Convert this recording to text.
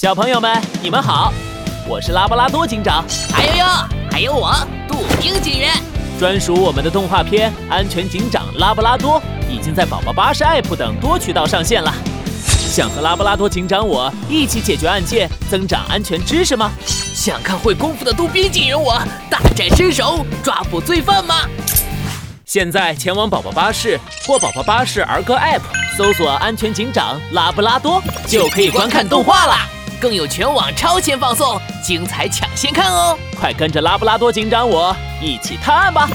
小朋友们，你们好，我是拉布拉多警长，还有哟，还有我杜宾警员。专属我们的动画片《安全警长拉布拉多》已经在宝宝巴士 App 等多渠道上线了。想和拉布拉多警长我一起解决案件，增长安全知识吗？想看会功夫的杜宾警员我大展身手，抓捕罪犯吗？现在前往宝宝巴士或宝宝巴士儿歌 App，搜索“安全警长拉布拉多”，就可以观看动画啦。更有全网超前放送，精彩抢先看哦！快跟着拉布拉多警长我一起探案吧！